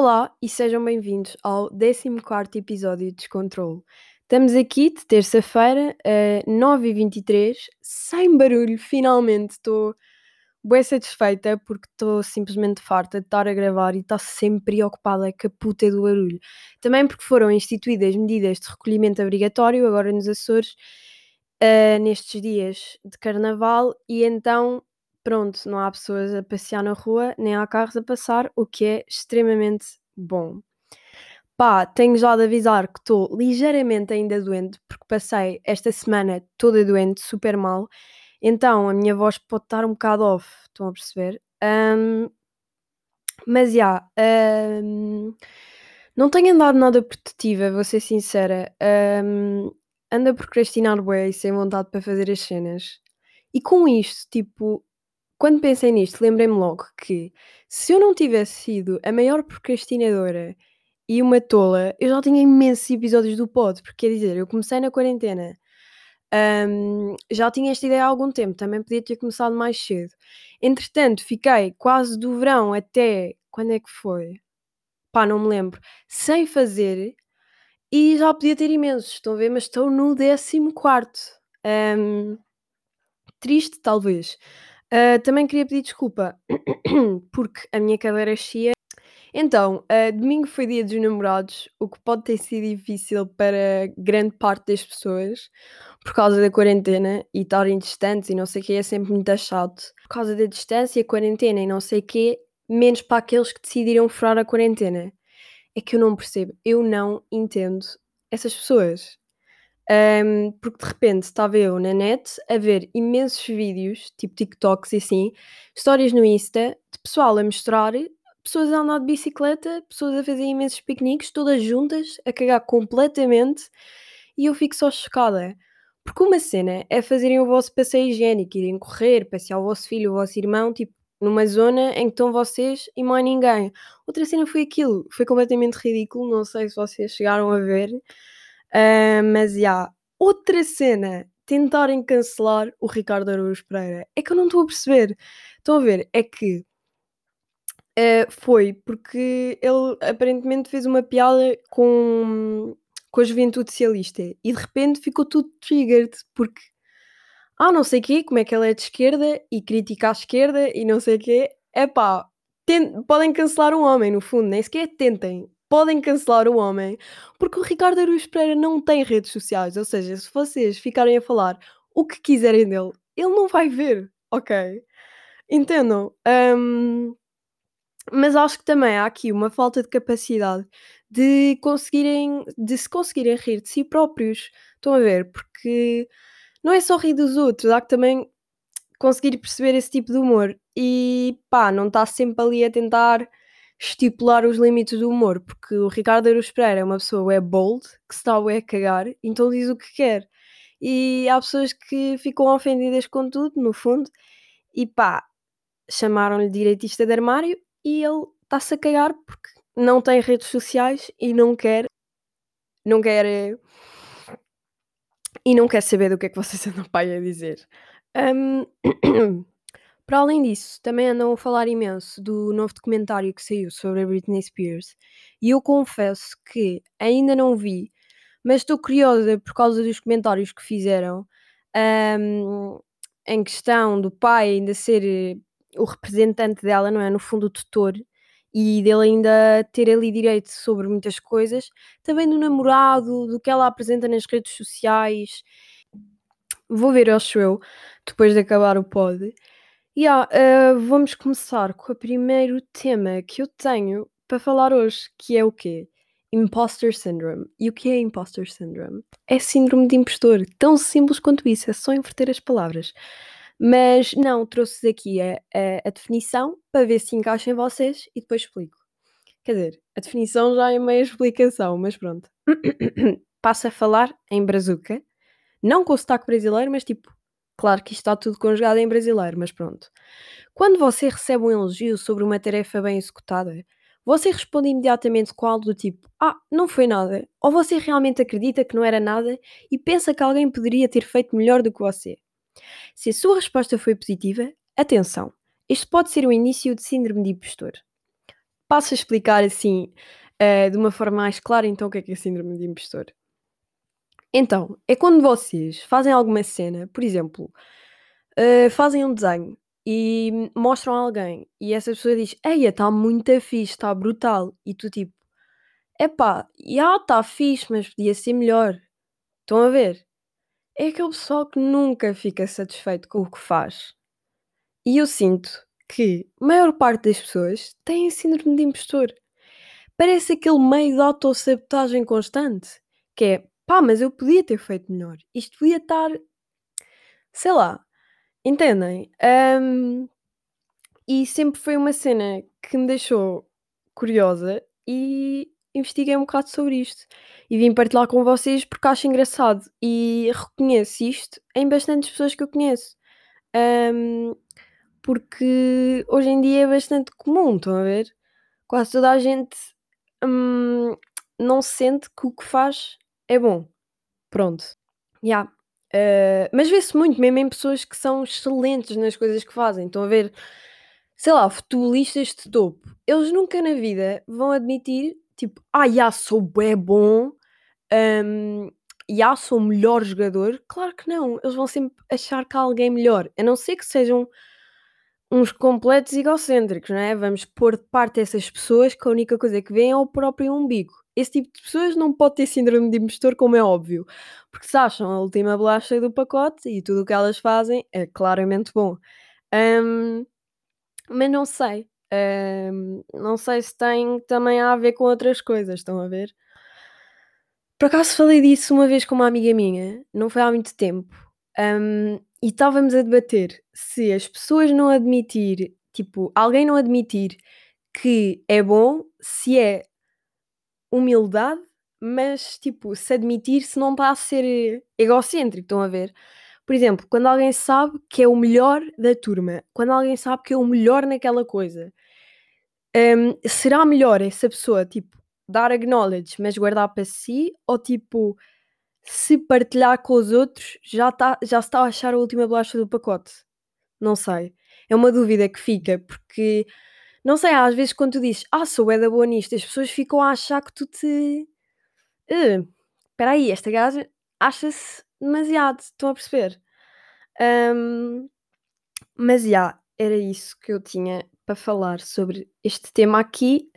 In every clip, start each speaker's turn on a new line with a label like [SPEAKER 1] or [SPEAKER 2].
[SPEAKER 1] Olá e sejam bem-vindos ao 14 episódio de Descontrole. Estamos aqui de terça-feira, a 9h23, sem barulho, finalmente estou bem satisfeita porque estou simplesmente farta de estar a gravar e estar sempre preocupada com a puta do barulho. Também porque foram instituídas medidas de recolhimento obrigatório agora nos Açores, uh, nestes dias de carnaval, e então pronto, não há pessoas a passear na rua, nem há carros a passar, o que é extremamente bom. Pá, tenho já de avisar que estou ligeiramente ainda doente, porque passei esta semana toda doente, super mal. Então a minha voz pode estar um bocado off, estão a perceber? Um, mas já, yeah, um, não tenho andado nada produtiva, vou ser sincera. Um, ando a procrastinar bem sem vontade para fazer as cenas. E com isto, tipo, quando pensei nisto, lembrei-me logo que se eu não tivesse sido a maior procrastinadora e uma tola, eu já tinha imensos episódios do pod, porque quer dizer, eu comecei na quarentena, um, já tinha esta ideia há algum tempo, também podia ter começado mais cedo. Entretanto, fiquei quase do verão até. Quando é que foi? Pá, não me lembro. Sem fazer e já podia ter imensos, estão a ver? Mas estou no 14. Um, triste, talvez. Uh, também queria pedir desculpa porque a minha cadeira chia. Então, uh, domingo foi dia dos namorados, o que pode ter sido difícil para grande parte das pessoas por causa da quarentena e estarem distantes e não sei o que, é sempre muito chato. Por causa da distância, quarentena e não sei o que, menos para aqueles que decidiram furar a quarentena. É que eu não percebo, eu não entendo essas pessoas. Um, porque de repente estava eu na net a ver imensos vídeos, tipo TikToks e assim, histórias no Insta, de pessoal a mostrar pessoas a andar de bicicleta, pessoas a fazer imensos piqueniques, todas juntas, a cagar completamente, e eu fico só chocada. Porque uma cena é fazerem o vosso passeio higiênico, irem correr, passear o vosso filho, o vosso irmão, tipo, numa zona em que estão vocês e mais ninguém. Outra cena foi aquilo, foi completamente ridículo, não sei se vocês chegaram a ver. Uh, mas já, yeah. outra cena, tentarem cancelar o Ricardo Araújo Pereira. É que eu não estou a perceber. Estão a ver? É que uh, foi porque ele aparentemente fez uma piada com, com a juventude socialista e de repente ficou tudo triggered porque ah, não sei o quê, como é que ele é de esquerda e critica a esquerda e não sei o quê. É pá, podem cancelar um homem, no fundo, nem sequer tentem podem cancelar o homem, porque o Ricardo Araújo Pereira não tem redes sociais, ou seja, se vocês ficarem a falar o que quiserem dele, ele não vai ver, ok? Entendam? Um, mas acho que também há aqui uma falta de capacidade de conseguirem, de se conseguirem rir de si próprios. Estão a ver? Porque não é só rir dos outros, há que também conseguir perceber esse tipo de humor. E pá, não está sempre ali a tentar estipular os limites do humor, porque o Ricardo Aruz Pereira é uma pessoa é bold, que se está a cagar, então diz o que quer. E há pessoas que ficam ofendidas com tudo, no fundo, e pá, chamaram-lhe direitista de armário e ele está-se a cagar porque não tem redes sociais e não quer, não quer, e não quer saber do que é que vocês andam pai a dizer. Um, Para além disso, também andam a falar imenso do novo documentário que saiu sobre a Britney Spears e eu confesso que ainda não vi, mas estou curiosa por causa dos comentários que fizeram um, em questão do pai ainda ser eh, o representante dela, não é? No fundo, o tutor e dele ainda ter ali direito sobre muitas coisas, também do namorado, do que ela apresenta nas redes sociais. Vou ver, acho eu, depois de acabar o pod. Yeah, uh, vamos começar com o primeiro tema que eu tenho para falar hoje, que é o quê? Imposter Syndrome. E o que é Imposter Syndrome? É síndrome de impostor. Tão simples quanto isso, é só inverter as palavras. Mas não, trouxe aqui a, a, a definição para ver se encaixa em vocês e depois explico. Quer dizer, a definição já é meia explicação, mas pronto. Passo a falar em brazuca, não com o sotaque brasileiro, mas tipo Claro que isto está tudo conjugado em brasileiro, mas pronto. Quando você recebe um elogio sobre uma tarefa bem executada, você responde imediatamente com algo do tipo: Ah, não foi nada. Ou você realmente acredita que não era nada e pensa que alguém poderia ter feito melhor do que você. Se a sua resposta foi positiva, atenção, este pode ser o início de síndrome de impostor. passo a explicar assim, uh, de uma forma mais clara, então, o que é que é síndrome de impostor. Então, é quando vocês fazem alguma cena, por exemplo, uh, fazem um desenho e mostram a alguém e essa pessoa diz: Eia, está muito fixe, está brutal. E tu, tipo, epá, já está fixe, mas podia ser melhor. Estão a ver? É aquele pessoal que nunca fica satisfeito com o que faz. E eu sinto que a maior parte das pessoas tem síndrome de impostor. Parece aquele meio de autossabotagem constante, que é pá, mas eu podia ter feito melhor. Isto podia estar, sei lá, entendem? Um, e sempre foi uma cena que me deixou curiosa e investiguei um bocado sobre isto. E vim partilhar com vocês porque acho engraçado e reconheço isto em bastantes pessoas que eu conheço. Um, porque hoje em dia é bastante comum, estão a ver? Quase toda a gente hum, não sente que o que faz é bom. Pronto. Yeah. Uh, mas vê-se muito mesmo em pessoas que são excelentes nas coisas que fazem. Estão a ver, sei lá, futebolistas de topo. Eles nunca na vida vão admitir, tipo, ah, já sou bem bom, um, já sou o melhor jogador. Claro que não. Eles vão sempre achar que há alguém melhor. A não ser que sejam uns completos egocêntricos, não é? Vamos pôr de parte essas pessoas que a única coisa que veem é o próprio umbigo. Esse tipo de pessoas não pode ter síndrome de impostor, como é óbvio, porque se acham a última bolacha do pacote e tudo o que elas fazem é claramente bom. Um, mas não sei. Um, não sei se tem também a ver com outras coisas, estão a ver? Por acaso falei disso uma vez com uma amiga minha, não foi há muito tempo, um, e estávamos a debater se as pessoas não admitir, tipo, alguém não admitir que é bom, se é humildade, mas tipo, se admitir se não está a ser egocêntrico, estão a ver? Por exemplo, quando alguém sabe que é o melhor da turma, quando alguém sabe que é o melhor naquela coisa, um, será melhor essa pessoa, tipo, dar acknowledge, mas guardar para si, ou tipo, se partilhar com os outros, já, tá, já se está a achar a última bolacha do pacote? Não sei. É uma dúvida que fica, porque não sei, às vezes quando tu dizes, ah, sou é da boa nisto, as pessoas ficam a achar que tu te. Eh, espera uh, aí, esta gaja acha-se demasiado, estão a perceber? Um, mas já, yeah, era isso que eu tinha para falar sobre este tema aqui.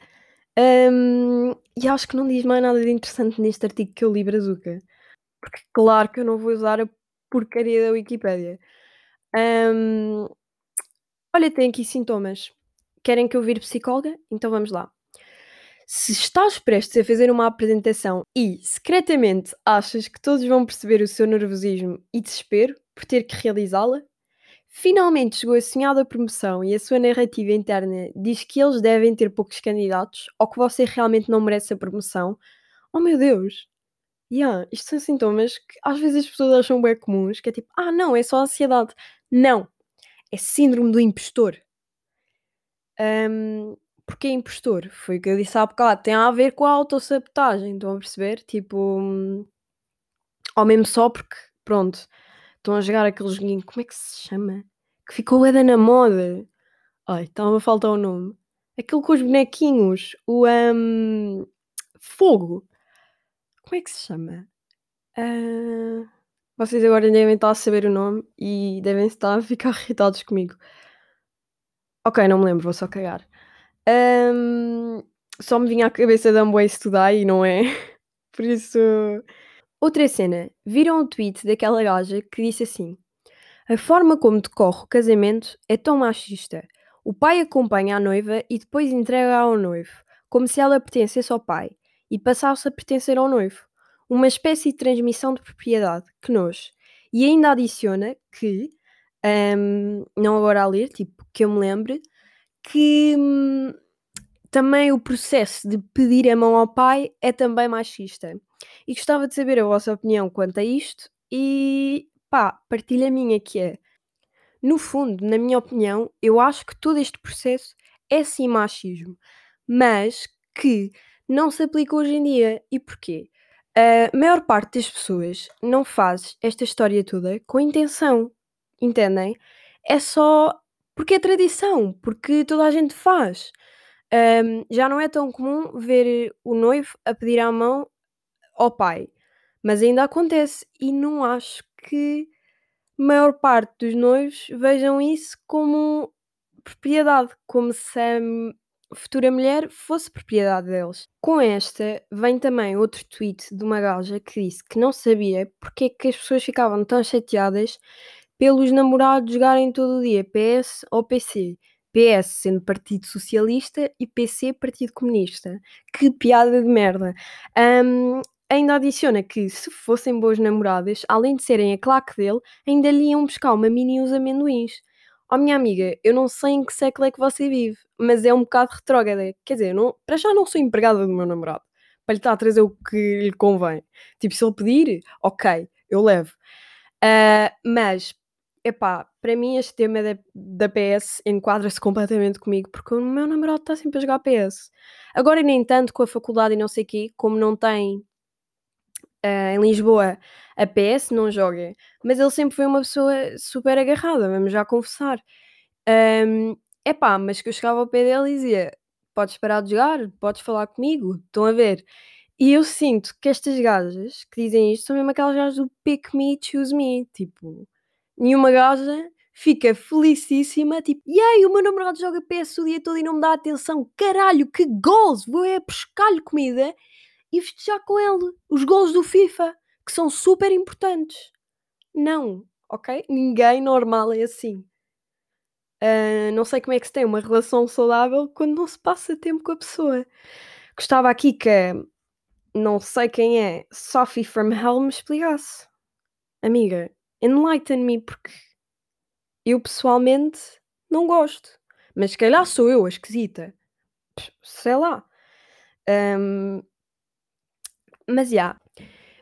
[SPEAKER 1] Um, e acho que não diz mais nada de interessante neste artigo que eu li, Brazuca. Porque, claro, que eu não vou usar a porcaria da Wikipédia. Um, olha, tem aqui sintomas. Querem que eu vire psicóloga? Então vamos lá. Se estás prestes a fazer uma apresentação e secretamente achas que todos vão perceber o seu nervosismo e desespero por ter que realizá-la, finalmente chegou a sonhada promoção e a sua narrativa interna diz que eles devem ter poucos candidatos ou que você realmente não merece a promoção, oh meu Deus! Yeah, isto são sintomas que às vezes as pessoas acham bem comuns, que é tipo, ah não, é só ansiedade. Não, é síndrome do impostor. Um, porque é impostor? Foi o que eu disse há bocado. Tem a ver com a autossabotagem, estão a perceber? Tipo, hum, ou mesmo só porque, pronto, estão a jogar aquele joguinho, como é que se chama? Que ficou Eda na moda. Ai, estava a faltar o nome. Aquele com os bonequinhos, o um, Fogo. Como é que se chama? Uh, vocês agora devem estar a saber o nome e devem estar a ficar irritados comigo. Ok, não me lembro, vou só cagar. Um, só me vinha à cabeça da Amway estudar e não é. Por isso. Outra cena. Viram um tweet daquela gaja que disse assim: A forma como decorre o casamento é tão machista. O pai acompanha a noiva e depois entrega ao noivo, como se ela pertencesse ao pai e passasse a pertencer ao noivo. Uma espécie de transmissão de propriedade. Que nós. E ainda adiciona que um, não agora a ler, tipo, que eu me lembre, que hum, também o processo de pedir a mão ao pai é também machista. E gostava de saber a vossa opinião quanto a isto e pá, partilha a minha que é, no fundo, na minha opinião, eu acho que todo este processo é sim machismo, mas que não se aplica hoje em dia. E porquê? A maior parte das pessoas não faz esta história toda com intenção entendem? É só porque é tradição, porque toda a gente faz. Um, já não é tão comum ver o noivo a pedir a mão ao pai, mas ainda acontece e não acho que a maior parte dos noivos vejam isso como propriedade, como se a futura mulher fosse propriedade deles. Com esta, vem também outro tweet de uma gaja que disse que não sabia porque é que as pessoas ficavam tão chateadas pelos namorados jogarem todo o dia PS ou PC. PS sendo Partido Socialista e PC Partido Comunista. Que piada de merda. Um, ainda adiciona que, se fossem boas namoradas, além de serem a claque dele, ainda lhe iam buscar uma mini e uns amendoins. Oh, minha amiga, eu não sei em que século é que você vive, mas é um bocado retrógrada. Quer dizer, não, para já não sou empregada do meu namorado. Para lhe estar a trazer o que lhe convém. Tipo, se ele pedir, ok, eu levo. Uh, mas, epá, para mim este tema da, da PS enquadra-se completamente comigo, porque o meu namorado está sempre a jogar PS. Agora, nem tanto com a faculdade e não sei o quê, como não tem Uh, em Lisboa a PS não joga, mas ele sempre foi uma pessoa super agarrada, vamos já confessar. Um, epá, mas que eu chegava ao pé dele e dizia: Podes parar de jogar, podes falar comigo, estão a ver. E eu sinto que estas gajas que dizem isto são mesmo aquelas gajas do pick me, choose me. Tipo, nenhuma gaja fica felicíssima, tipo, e aí, o meu namorado joga PS o dia todo e não me dá atenção, caralho, que gols, vou é buscar-lhe comida e festejar com ele os gols do FIFA, que são super importantes. Não, ok? Ninguém normal é assim. Uh, não sei como é que se tem uma relação saudável quando não se passa tempo com a pessoa. Gostava aqui que não sei quem é Sophie from Hell me explicasse. Amiga, enlighten me porque eu pessoalmente não gosto. Mas se calhar sou eu a esquisita. Sei lá. Um, mas já.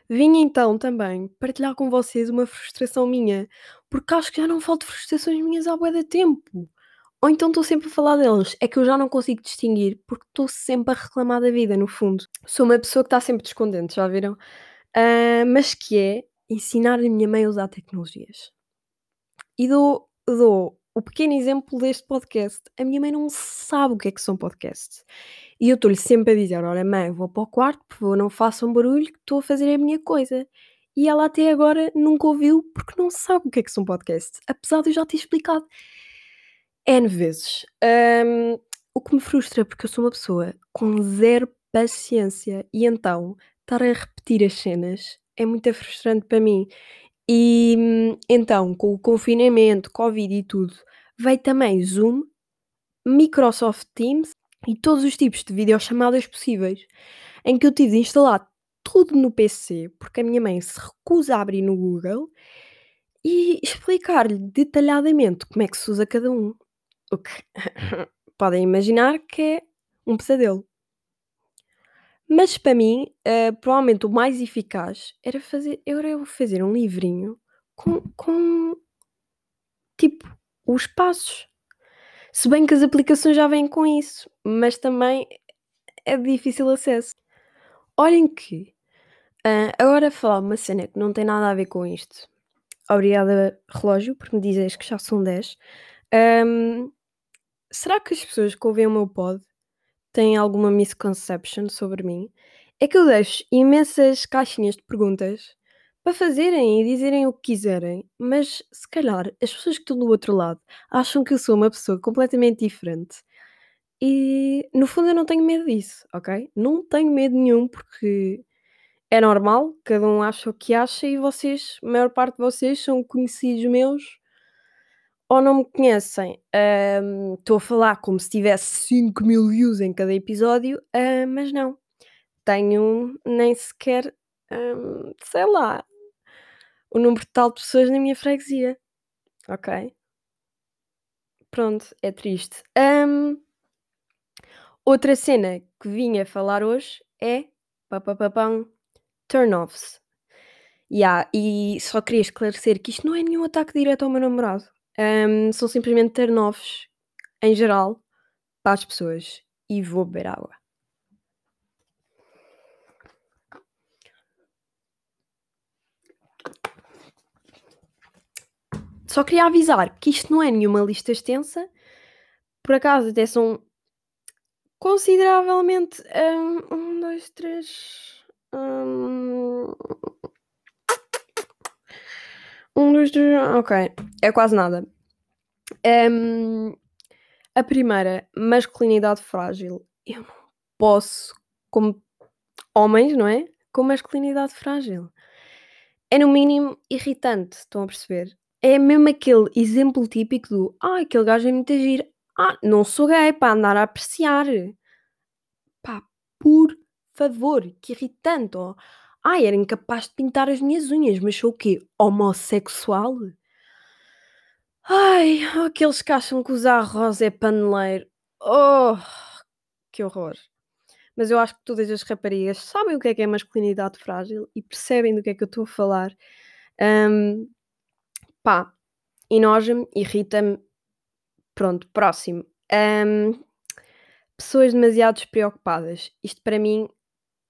[SPEAKER 1] Vim então também partilhar com vocês uma frustração minha, porque acho que já não falta frustrações minhas há bué de tempo. Ou então estou sempre a falar deles, é que eu já não consigo distinguir, porque estou sempre a reclamar da vida, no fundo. Sou uma pessoa que está sempre descontente, já viram? Uh, mas que é ensinar a minha mãe a usar tecnologias. E dou, dou o pequeno exemplo deste podcast. A minha mãe não sabe o que é que são podcasts. E eu estou-lhe sempre a dizer: Olha, mãe, vou para o quarto, por favor, não façam barulho, que estou a fazer a minha coisa. E ela até agora nunca ouviu porque não sabe o que é que são podcasts, apesar de eu já ter explicado N vezes. Um, o que me frustra, porque eu sou uma pessoa com zero paciência e então estar a repetir as cenas é muito frustrante para mim. E então, com o confinamento, Covid e tudo, veio também Zoom, Microsoft Teams e todos os tipos de videochamadas possíveis, em que eu tive de instalar tudo no PC, porque a minha mãe se recusa a abrir no Google e explicar-lhe detalhadamente como é que se usa cada um. O que podem imaginar que é um pesadelo. Mas para mim, uh, provavelmente o mais eficaz era fazer, era eu fazer um livrinho com, com tipo os passos. Se bem que as aplicações já vêm com isso, mas também é difícil acesso. Olhem que, uh, agora falar uma cena que não tem nada a ver com isto. Obrigada, relógio, por me dizes que já são 10. Um, será que as pessoas que ouvem o meu pod têm alguma misconception sobre mim? É que eu deixo imensas caixinhas de perguntas para fazerem e dizerem o que quiserem, mas se calhar as pessoas que estão do outro lado acham que eu sou uma pessoa completamente diferente. E no fundo eu não tenho medo disso, ok? Não tenho medo nenhum porque é normal, cada um acha o que acha e vocês, a maior parte de vocês são conhecidos meus ou não me conhecem. Estou a falar como se tivesse 5 mil views em cada episódio, uh, mas não. Tenho nem sequer, um, sei lá, o número total de pessoas na minha freguesia. Ok? Pronto, é triste. Um, outra cena que vinha falar hoje é papapapam, turn-offs. Yeah, e só queria esclarecer que isto não é nenhum ataque direto ao meu namorado. Um, são simplesmente turn-offs em geral para as pessoas. E vou beber água. Só queria avisar que isto não é nenhuma lista extensa. Por acaso, até são consideravelmente. Um, um dois, três. Um, um, dois, três. Ok. É quase nada. Um, a primeira, masculinidade frágil. Eu não posso, como homens, não é? Com masculinidade frágil. É no mínimo irritante, estão a perceber? É mesmo aquele exemplo típico do ah, aquele gajo é muito agir. Ah, não sou gay para andar a apreciar. Pá, por favor, que irritante. Oh. Ai, era incapaz de pintar as minhas unhas, mas sou o quê? Homossexual? Ai, aqueles que acham que usar rosa é paneleiro. Oh, que horror. Mas eu acho que todas as raparigas sabem o que é que é masculinidade frágil e percebem do que é que eu estou a falar. Um, pá, enoja-me, irrita-me. Pronto, próximo. Um, pessoas demasiado despreocupadas. Isto para mim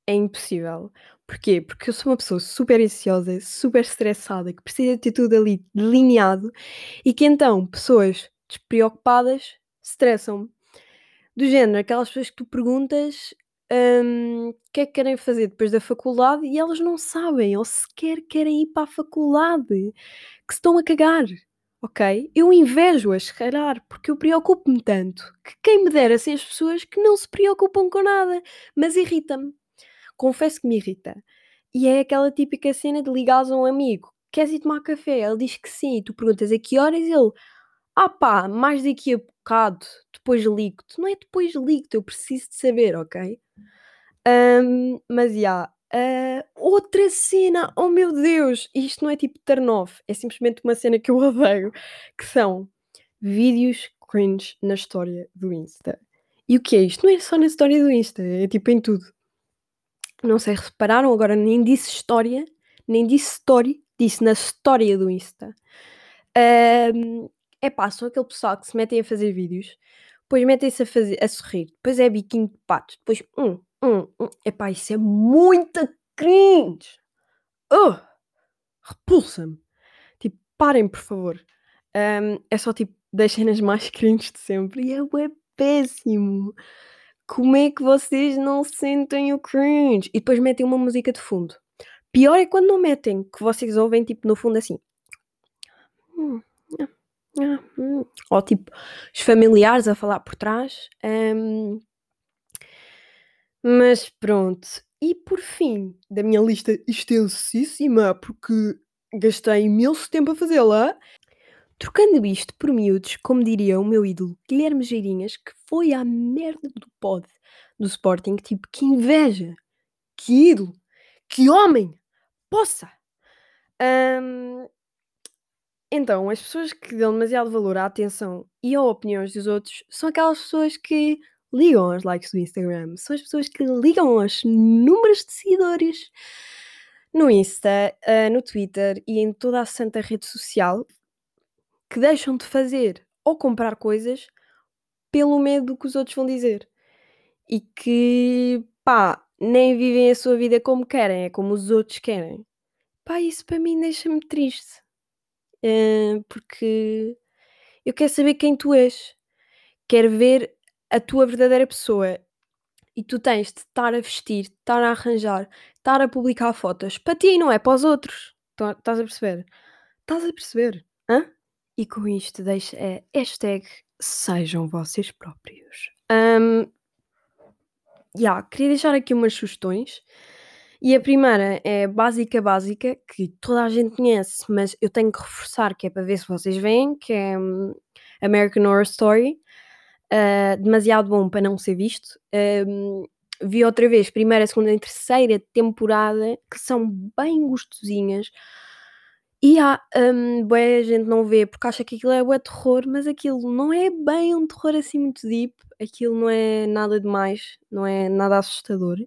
[SPEAKER 1] é impossível. Porquê? Porque eu sou uma pessoa super ansiosa, super estressada, que precisa ter tudo ali delineado e que então pessoas despreocupadas estressam-me. Do género, aquelas pessoas que tu perguntas hum, o que é que querem fazer depois da faculdade e elas não sabem ou sequer querem ir para a faculdade, que se estão a cagar, ok? Eu invejo-as, se calhar, porque eu preocupo-me tanto que quem me dera ser as pessoas que não se preocupam com nada, mas irrita-me. Confesso que me irrita. E é aquela típica cena de ligares a um amigo, queres ir tomar café? Ele diz que sim, e tu perguntas a que horas ele ah pá, mais daqui a bocado, depois ligo-te. Não é depois ligo-te, eu preciso de saber, ok? Um, mas já. Yeah, uh, outra cena, oh meu Deus, isto não é tipo turn off, é simplesmente uma cena que eu odeio, que são vídeos cringe na história do Insta. E o que é isto? Não é só na história do Insta, é tipo em tudo. Não sei, repararam agora, nem disse história, nem disse story, disse na história do Insta. É pá, são aquele pessoal que se metem a fazer vídeos, depois metem-se a, a sorrir, depois é biquinho de pato, depois um, um, um. É pá, isso é muito cringe. Uh, repulsa-me. Tipo, parem, por favor. Um, é só tipo das cenas mais cringe de sempre. E é, é péssimo. Como é que vocês não sentem o cringe? E depois metem uma música de fundo. Pior é quando não metem, que vocês ouvem tipo no fundo assim. Ou tipo, os familiares a falar por trás. Um, mas pronto. E por fim, da minha lista extensíssima, porque gastei imenso tempo a fazê-la, trocando isto por miúdos, como diria o meu ídolo Guilherme Geirinhas, que foi à merda do pod do Sporting, tipo, que inveja, que ídolo, que homem, poça! Um, então, as pessoas que dão demasiado valor à atenção e a opiniões dos outros são aquelas pessoas que ligam aos likes do Instagram, são as pessoas que ligam aos números de seguidores no Insta, uh, no Twitter e em toda a santa rede social que deixam de fazer ou comprar coisas pelo medo do que os outros vão dizer e que pá, nem vivem a sua vida como querem, é como os outros querem. Pá, isso para mim deixa-me triste porque eu quero saber quem tu és. Quero ver a tua verdadeira pessoa. E tu tens de estar a vestir, estar a arranjar, estar a publicar fotos para ti, não é para os outros. Estás a perceber? Estás a perceber? Hã? E com isto deixa a hashtag sejam vocês próprios. Um, yeah, queria deixar aqui umas sugestões. E a primeira é básica, básica, que toda a gente conhece, mas eu tenho que reforçar, que é para ver se vocês veem, que é um, American Horror Story. Uh, demasiado bom para não ser visto. Um, vi outra vez, primeira, segunda e terceira temporada, que são bem gostosinhas. E há, um, a gente não vê porque acha que aquilo é o terror, mas aquilo não é bem um terror assim muito deep, aquilo não é nada demais, não é nada assustador.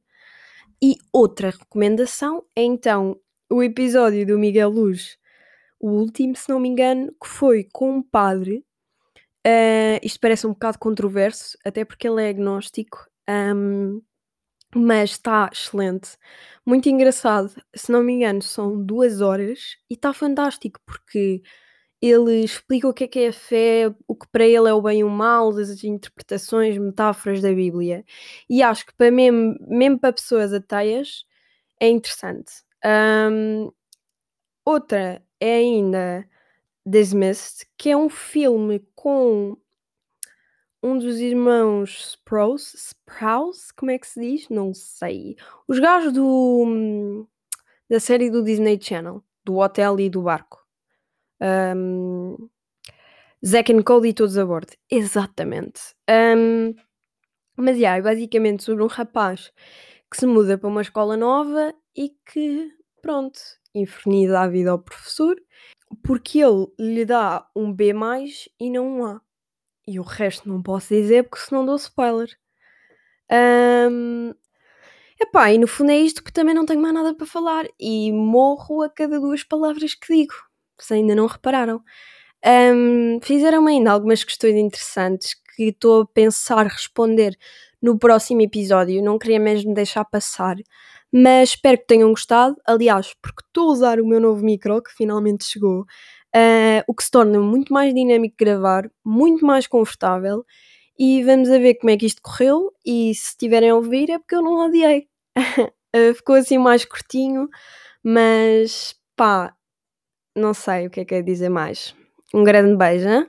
[SPEAKER 1] E outra recomendação é então o episódio do Miguel Luz, o último, se não me engano, que foi com um padre. Uh, isto parece um bocado controverso, até porque ele é agnóstico, um, mas está excelente, muito engraçado. Se não me engano, são duas horas e está fantástico porque ele explica o que é que é a fé, o que para ele é o bem e o mal, as interpretações, metáforas da Bíblia. E acho que para mesmo, mesmo para pessoas ateias é interessante. Um, outra é ainda Dismissed, que é um filme com um dos irmãos Sprouse, Sprouse, como é que se diz? Não sei. Os gajos do, da série do Disney Channel, do hotel e do barco. Um, Zack and Cody todos a bordo. Exatamente. Um, mas, yeah, é basicamente sobre um rapaz que se muda para uma escola nova e que, pronto, inferniza a vida ao professor porque ele lhe dá um B+, e não um A. E o resto não posso dizer porque senão dou spoiler. Um, epá, e no fundo é isto que também não tenho mais nada para falar e morro a cada duas palavras que digo, se ainda não repararam. Um, Fizeram-me ainda algumas questões interessantes que estou a pensar responder no próximo episódio, não queria mesmo deixar passar, mas espero que tenham gostado. Aliás, porque estou a usar o meu novo micro que finalmente chegou, uh, o que se torna muito mais dinâmico gravar, muito mais confortável. E vamos a ver como é que isto correu. E se estiverem a ouvir é porque eu não odiei. uh, ficou assim mais curtinho, mas pá, não sei o que é que é dizer mais. Um grande beijo, hein?